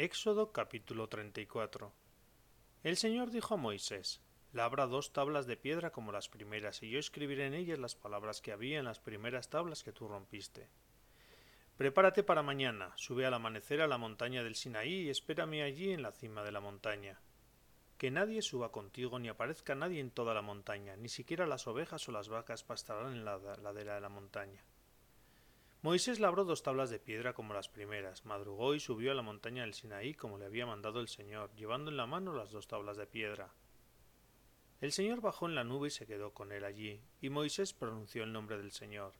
Éxodo capítulo 34 El Señor dijo a Moisés, Labra dos tablas de piedra como las primeras, y yo escribiré en ellas las palabras que había en las primeras tablas que tú rompiste. Prepárate para mañana, sube al amanecer a la montaña del Sinaí y espérame allí en la cima de la montaña. Que nadie suba contigo ni aparezca nadie en toda la montaña, ni siquiera las ovejas o las vacas pastarán en la ladera de la montaña. Moisés labró dos tablas de piedra como las primeras, madrugó y subió a la montaña del Sinaí como le había mandado el Señor, llevando en la mano las dos tablas de piedra. El Señor bajó en la nube y se quedó con él allí, y Moisés pronunció el nombre del Señor.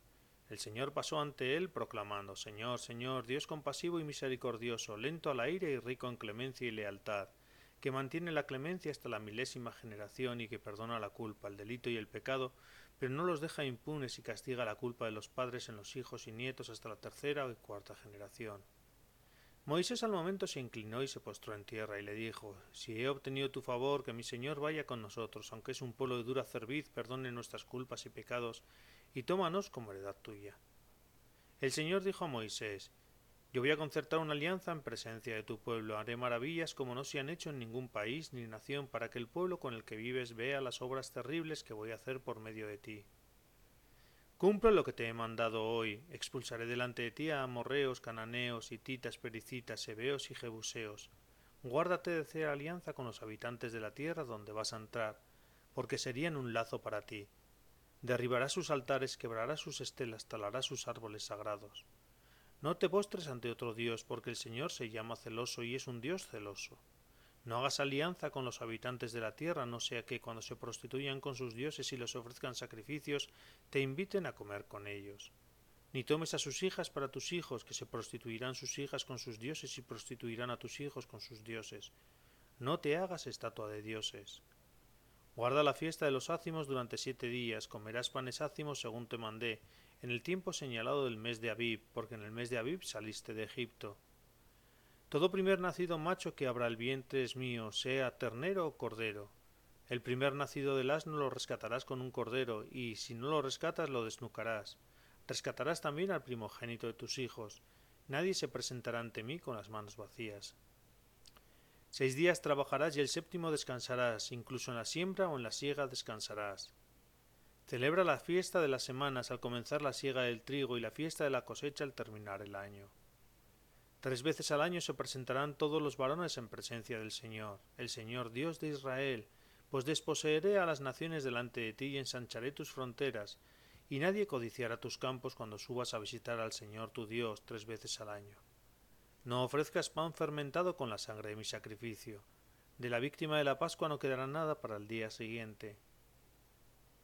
El Señor pasó ante él proclamando Señor, Señor, Dios compasivo y misericordioso, lento a la ira y rico en clemencia y lealtad, que mantiene la clemencia hasta la milésima generación y que perdona la culpa, el delito y el pecado, pero no los deja impunes y castiga la culpa de los padres en los hijos y nietos hasta la tercera y cuarta generación. Moisés al momento se inclinó y se postró en tierra y le dijo Si he obtenido tu favor, que mi Señor vaya con nosotros, aunque es un pueblo de dura cerviz, perdone nuestras culpas y pecados, y tómanos como heredad tuya. El Señor dijo a Moisés yo voy a concertar una alianza en presencia de tu pueblo, haré maravillas como no se han hecho en ningún país ni nación, para que el pueblo con el que vives vea las obras terribles que voy a hacer por medio de ti. Cumple lo que te he mandado hoy, expulsaré delante de ti a amorreos, cananeos, hititas, pericitas, hebeos y jebuseos. Guárdate de hacer alianza con los habitantes de la tierra donde vas a entrar, porque serían un lazo para ti. Derribarás sus altares, quebrarás sus estelas, talarás sus árboles sagrados. No te postres ante otro Dios, porque el Señor se llama celoso y es un Dios celoso. No hagas alianza con los habitantes de la tierra, no sea que cuando se prostituyan con sus dioses y les ofrezcan sacrificios, te inviten a comer con ellos. Ni tomes a sus hijas para tus hijos, que se prostituirán sus hijas con sus dioses y prostituirán a tus hijos con sus dioses. No te hagas estatua de dioses. Guarda la fiesta de los ácimos durante siete días, comerás panes ácimos según te mandé, en el tiempo señalado del mes de Abib, porque en el mes de Abib saliste de Egipto. Todo primer nacido macho que abra el vientre es mío, sea ternero o cordero. El primer nacido del asno lo rescatarás con un cordero, y si no lo rescatas lo desnucarás. Rescatarás también al primogénito de tus hijos. Nadie se presentará ante mí con las manos vacías. Seis días trabajarás y el séptimo descansarás, incluso en la siembra o en la siega descansarás. Celebra la fiesta de las semanas al comenzar la siega del trigo y la fiesta de la cosecha al terminar el año. Tres veces al año se presentarán todos los varones en presencia del Señor, el Señor Dios de Israel, pues desposeeré a las naciones delante de ti y ensancharé tus fronteras, y nadie codiciará tus campos cuando subas a visitar al Señor tu Dios tres veces al año. No ofrezcas pan fermentado con la sangre de mi sacrificio. De la víctima de la Pascua no quedará nada para el día siguiente.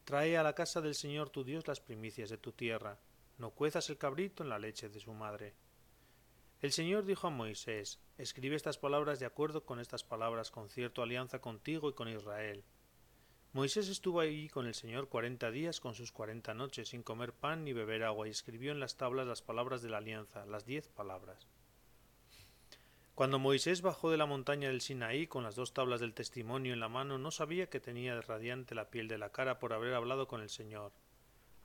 Trae a la casa del Señor tu Dios las primicias de tu tierra, no cuezas el cabrito en la leche de su madre. El Señor dijo a Moisés, Escribe estas palabras de acuerdo con estas palabras, con cierto alianza contigo y con Israel. Moisés estuvo allí con el Señor cuarenta días con sus cuarenta noches, sin comer pan ni beber agua, y escribió en las tablas las palabras de la alianza, las diez palabras. Cuando Moisés bajó de la montaña del Sinaí con las dos tablas del testimonio en la mano, no sabía que tenía radiante la piel de la cara por haber hablado con el Señor.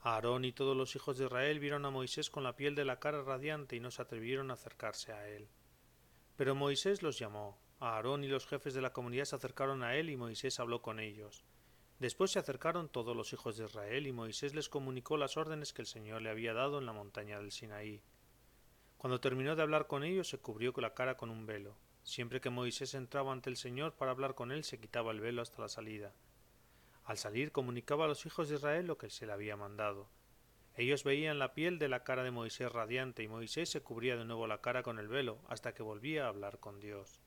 Aarón y todos los hijos de Israel vieron a Moisés con la piel de la cara radiante y no se atrevieron a acercarse a él. Pero Moisés los llamó. Aarón y los jefes de la comunidad se acercaron a él y Moisés habló con ellos. Después se acercaron todos los hijos de Israel y Moisés les comunicó las órdenes que el Señor le había dado en la montaña del Sinaí. Cuando terminó de hablar con ellos se cubrió la cara con un velo. Siempre que Moisés entraba ante el Señor para hablar con él se quitaba el velo hasta la salida. Al salir comunicaba a los hijos de Israel lo que se le había mandado. Ellos veían la piel de la cara de Moisés radiante y Moisés se cubría de nuevo la cara con el velo hasta que volvía a hablar con Dios.